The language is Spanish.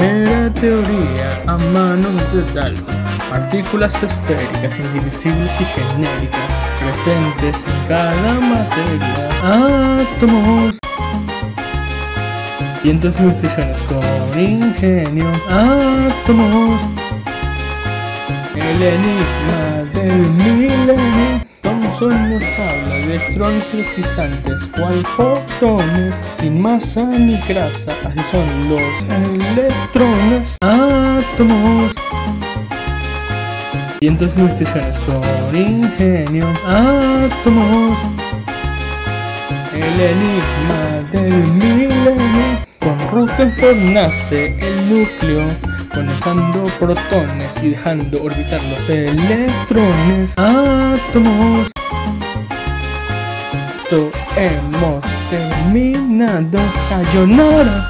la teoría a mano total. Partículas esféricas, indivisibles y genéricas, presentes en cada materia. Átomos. Vientos multiciones con ingenio. Átomos. El enigma del milenio. Con sueños habla, electrones energizantes, cual fotones, sin masa ni grasa, así son los electrones, átomos. Vientos multiciones con ingenio, átomos. El enigma del milenio. Con Rutherford nace el núcleo, condensando protones y dejando orbitar los electrones, átomos. Esto hemos terminado. Sayonara.